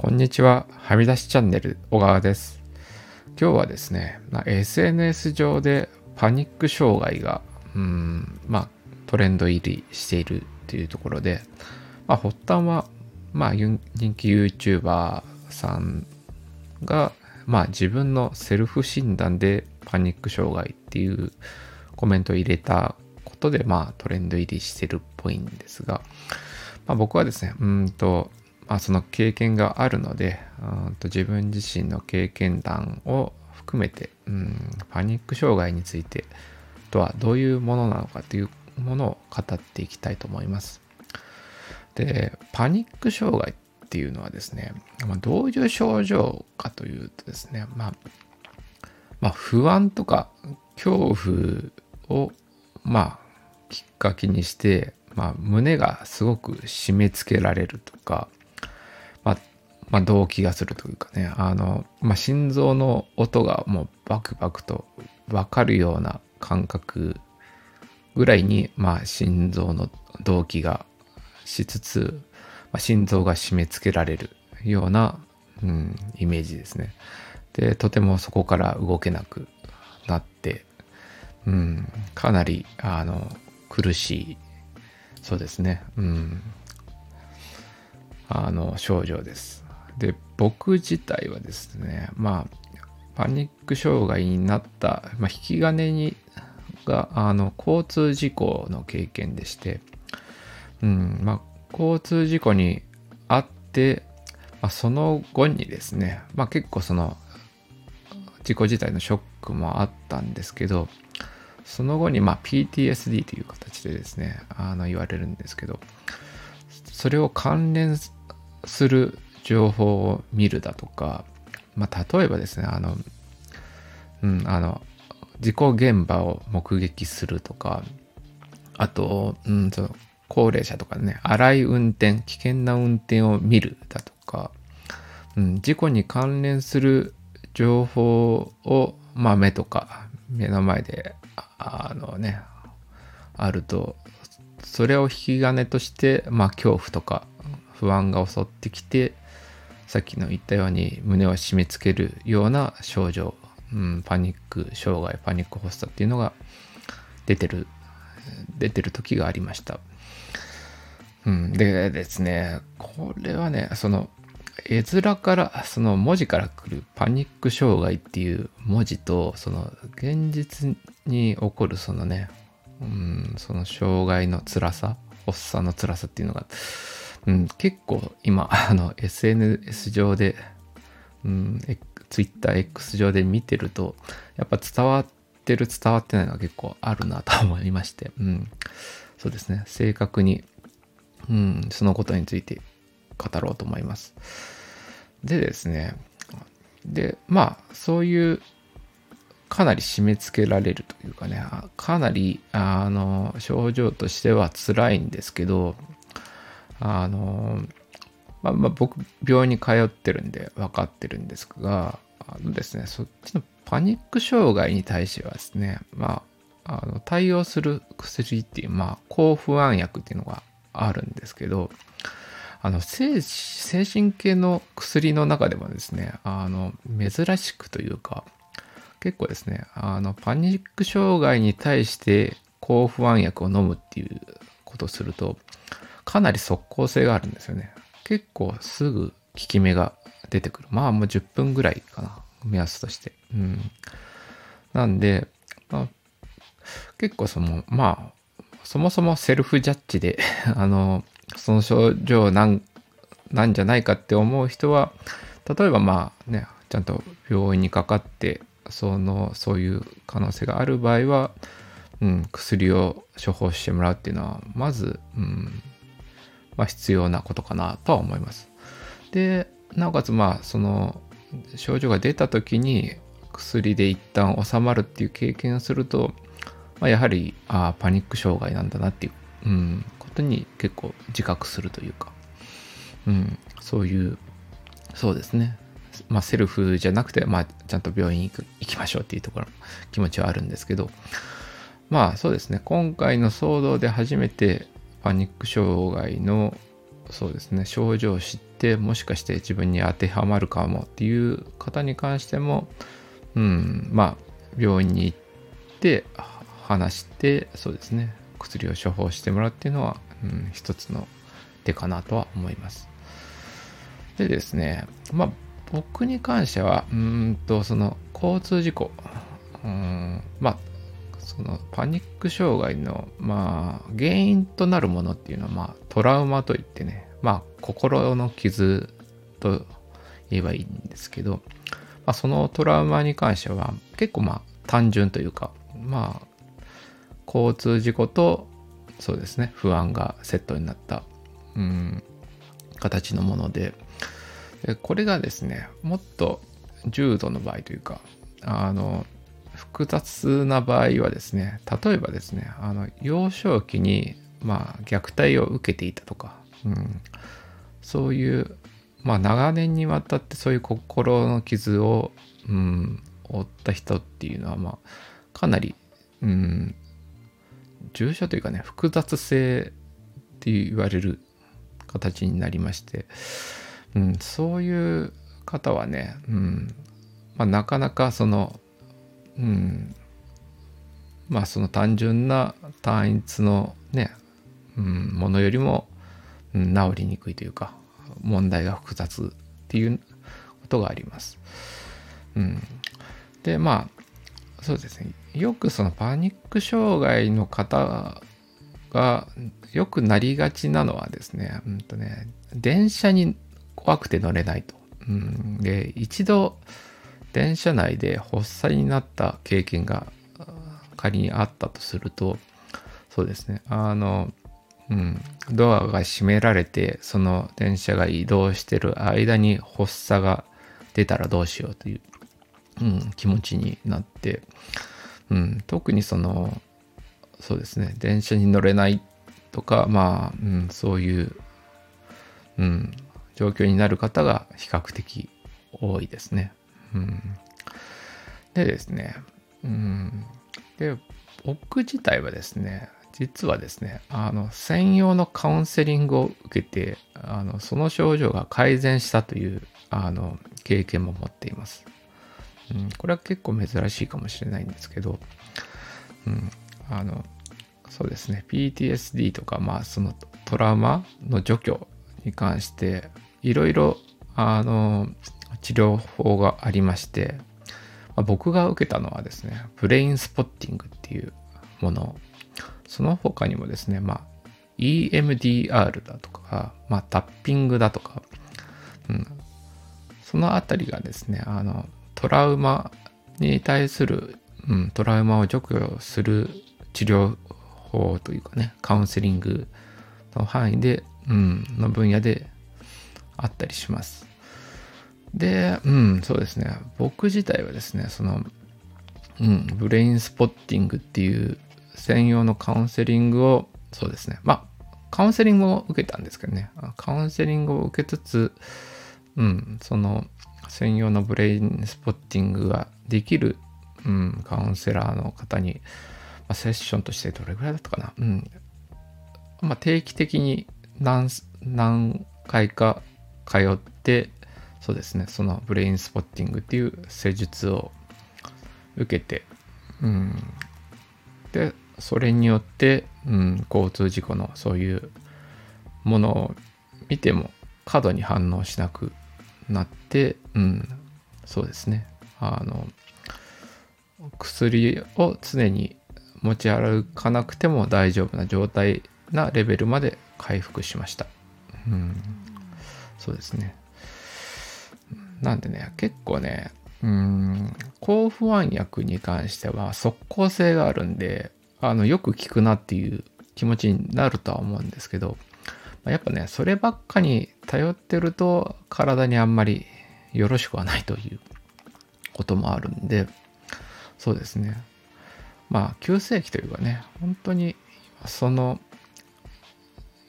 こんにちは。はみ出しチャンネル、小川です。今日はですね、まあ SNS 上でパニック障害が、うん、まあ、トレンド入りしているというところで、まあ、発端は、まあ、人気 YouTuber さんが、まあ、自分のセルフ診断でパニック障害っていうコメントを入れたことで、まあ、トレンド入りしてるっぽいんですが、まあ、僕はですね、うんと、まあ、その経験があるので、うんと自分自身の経験談を含めて、うん、パニック障害についてとはどういうものなのかというものを語っていきたいと思います。で、パニック障害っていうのはですね、まあ、どういう症状かというとですね、まあ、まあ、不安とか恐怖を、まあ、きっかけにして、まあ、胸がすごく締め付けられるとか、まあ、動悸がするというかね、あの、まあ、心臓の音がもうバクバクと分かるような感覚ぐらいに、まあ、心臓の動悸がしつつ、まあ、心臓が締め付けられるような、うん、イメージですね。で、とてもそこから動けなくなって、うん、かなり、あの、苦しい、そうですね、うん、あの、症状です。で、僕自体はですね、まあ、パニック障害になった、まあ、引き金にが、あの、交通事故の経験でして、うん、まあ、交通事故にあって、まあ、その後にですね、まあ結構その、事故自体のショックもあったんですけど、その後にま PTSD という形でですね、あの言われるんですけど、それを関連する情報を見るだとか、まあ例えばですね、あの、うん、あの、事故現場を目撃するとか、あと、うん、その高齢者とかね、荒い運転、危険な運転を見るだとか、うん、事故に関連する情報を、まあ目とか目の前で、あのね、あると、それを引き金として、まあ恐怖とか不安が襲ってきて、さっきの言ったように胸を締め付けるような症状、うん、パニック障害、パニック発作っていうのが出てる、出てる時がありました。うん、でですね、これはね、その、絵面から、その文字から来るパニック障害っていう文字と、その現実に起こるそのね、うん、その障害の辛さ、発作の辛さっていうのが、うん、結構今、あの、SNS 上で、うん、Twitter、X 上で見てると、やっぱ伝わってる、伝わってないのが結構あるなと思いまして、うん、そうですね、正確に、うん、そのことについて語ろうと思います。でですね、で、まあ、そういう、かなり締め付けられるというかね、かなり、あの、症状としては辛いんですけど、あの、まあ、まあ、僕、病院に通ってるんで分かってるんですが、あのですね、そっちのパニック障害に対してはですね、まあ、あの対応する薬っていう、まあ、抗不安薬っていうのがあるんですけど、あの精神系の薬の中でもですね、あの珍しくというか、結構ですね、あのパニック障害に対して抗不安薬を飲むっていうことをすると、かなり即効性があるんですよね。結構すぐ効き目が出てくる。まあもう10分ぐらいかな、目安として。うん。なんで、まあ、結構その、まあ、そもそもセルフジャッジで あの、その症状なんなんじゃないかって思う人は例えばまあねちゃんと病院にかかってそのそういう可能性がある場合は、うん、薬を処方してもらうっていうのはまず、うんま、必要なことかなとは思います。でなおかつまあその症状が出た時に薬で一旦収まるっていう経験をすると、まあ、やはりあパニック障害なんだなっていう、うん、ことに結構自覚するというか、うん、そういうそうですねまあセルフじゃなくて、まあ、ちゃんと病院行く行きましょうっていうところ気持ちはあるんですけどまあそうですね今回の騒動で初めてパニック障害のそうですね症状を知ってもしかして自分に当てはまるかもっていう方に関してもうんまあ病院に行って話してそうですね薬を処方してもらうっていうのは、うん、一つの手かなとは思います。でですねまあ僕に関してはうんとその交通事故うんまあそのパニック障害の、まあ、原因となるものっていうのは、まあ、トラウマといってね、まあ、心の傷と言えばいいんですけど、まあ、そのトラウマに関しては結構まあ単純というか、まあ、交通事故とそうですね不安がセットになった、うん、形のものででこれがですねもっと重度の場合というかあの複雑な場合はですね例えばですねあの幼少期にまあ虐待を受けていたとか、うん、そういうまあ長年にわたってそういう心の傷を、うん、負った人っていうのはまあかなり、うん、重症というかね複雑性って言われる形になりまして、うん、そういう方はね、うんまあ、なかなかそのうん、まあその単純な単一のね、うん、ものよりも、うん、治りにくいというか問題が複雑っていうことがあります。うん、でまあそうですねよくそのパニック障害の方がよくなりがちなのはですね,、うんとね電車に怖くて乗れないと。うん、で一度電車内で発作になった経験が仮にあったとするとそうですね。あのうん。ドアが閉められてその電車が移動してる間に発作が出たらどうしようという、うん、気持ちになって、うん、特にそのそうですね。電車に乗れないとかまあ、うん、そういう、うん、状況になる方が比較的多いですね。うん、でですね、うん、で僕自体はですね実はですねあの専用のカウンセリングを受けてあのその症状が改善したというあの経験も持っています、うん、これは結構珍しいかもしれないんですけど、うん、あのそうですね PTSD とかまあそのトラウマの除去に関していろいろあの治療法がありまして、まあ、僕が受けたのはですね、ブレインスポッティングっていうもの、その他にもですね、まあ、EMDR だとか、まあ、タッピングだとか、うん、そのあたりがですね、あの、トラウマに対する、うん、トラウマを除去する治療法というかね、カウンセリングの範囲で、うん、の分野であったりします。で、うん、そうですね。僕自体はですね、その、うん、ブレインスポッティングっていう専用のカウンセリングを、そうですね。まあ、カウンセリングを受けたんですけどね。カウンセリングを受けつつ、うん、その専用のブレインスポッティングができる、うん、カウンセラーの方に、まあ、セッションとしてどれぐらいだったかな。うん。まあ、定期的に何、何回か通って、そうですね。そのブレインスポッティングっていう施術を受けて、うん、でそれによって、うん、交通事故のそういうものを見ても過度に反応しなくなって、うん、そうですね。あの薬を常に持ち歩かなくても大丈夫な状態なレベルまで回復しました。うん、そうですね。なんでね、結構ね、うん、抗不安薬に関しては即効性があるんで、あの、よく効くなっていう気持ちになるとは思うんですけど、やっぱね、そればっかに頼ってると体にあんまりよろしくはないということもあるんで、そうですね。まあ、急性期というかね、本当にその、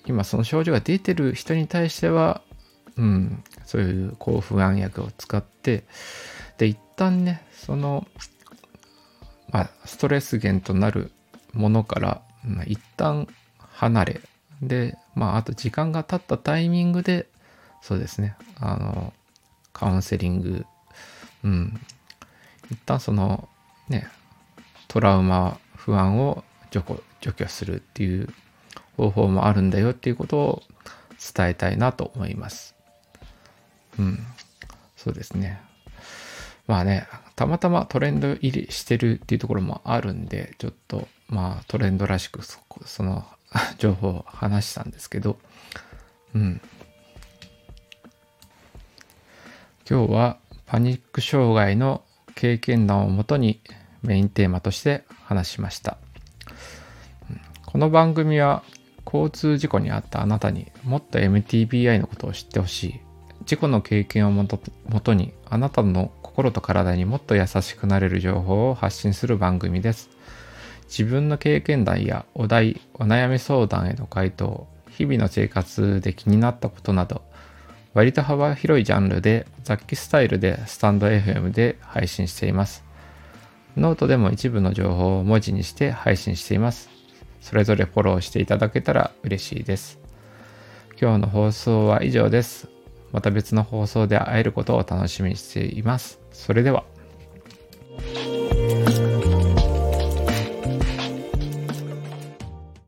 今その症状が出てる人に対しては、うん、そういう抗不安薬を使って、で、一旦ね、その、まあ、ストレス源となるものから、まあ、一旦離れ、で、まあ、あと時間が経ったタイミングで、そうですね、あの、カウンセリング、うん、一旦その、ね、トラウマ、不安を除除去するっていう方法もあるんだよっていうことを伝えたいなと思います。うん、そうですね。まあね、たまたまトレンド入りしてるっていうところもあるんで、ちょっとまあトレンドらしくそその 情報を話したんですけど、うん。今日はパニック障害の経験談をもとにメインテーマとして話しました。この番組は交通事故にあったあなたにもっと MTBI のことを知ってほしい。事故の経験をもともとにあなたの心と体にもっと優しくなれる情報を発信する番組です。自分の経験談やお題、お悩み相談への回答、日々の生活で気になったことなど、割と幅広いジャンルで雑記スタイルでスタンド FM で配信しています。ノートでも一部の情報を文字にして配信しています。それぞれフォローしていただけたら嬉しいです。今日の放送は以上です。また別の放送で会えることを楽しみにしています。それでは。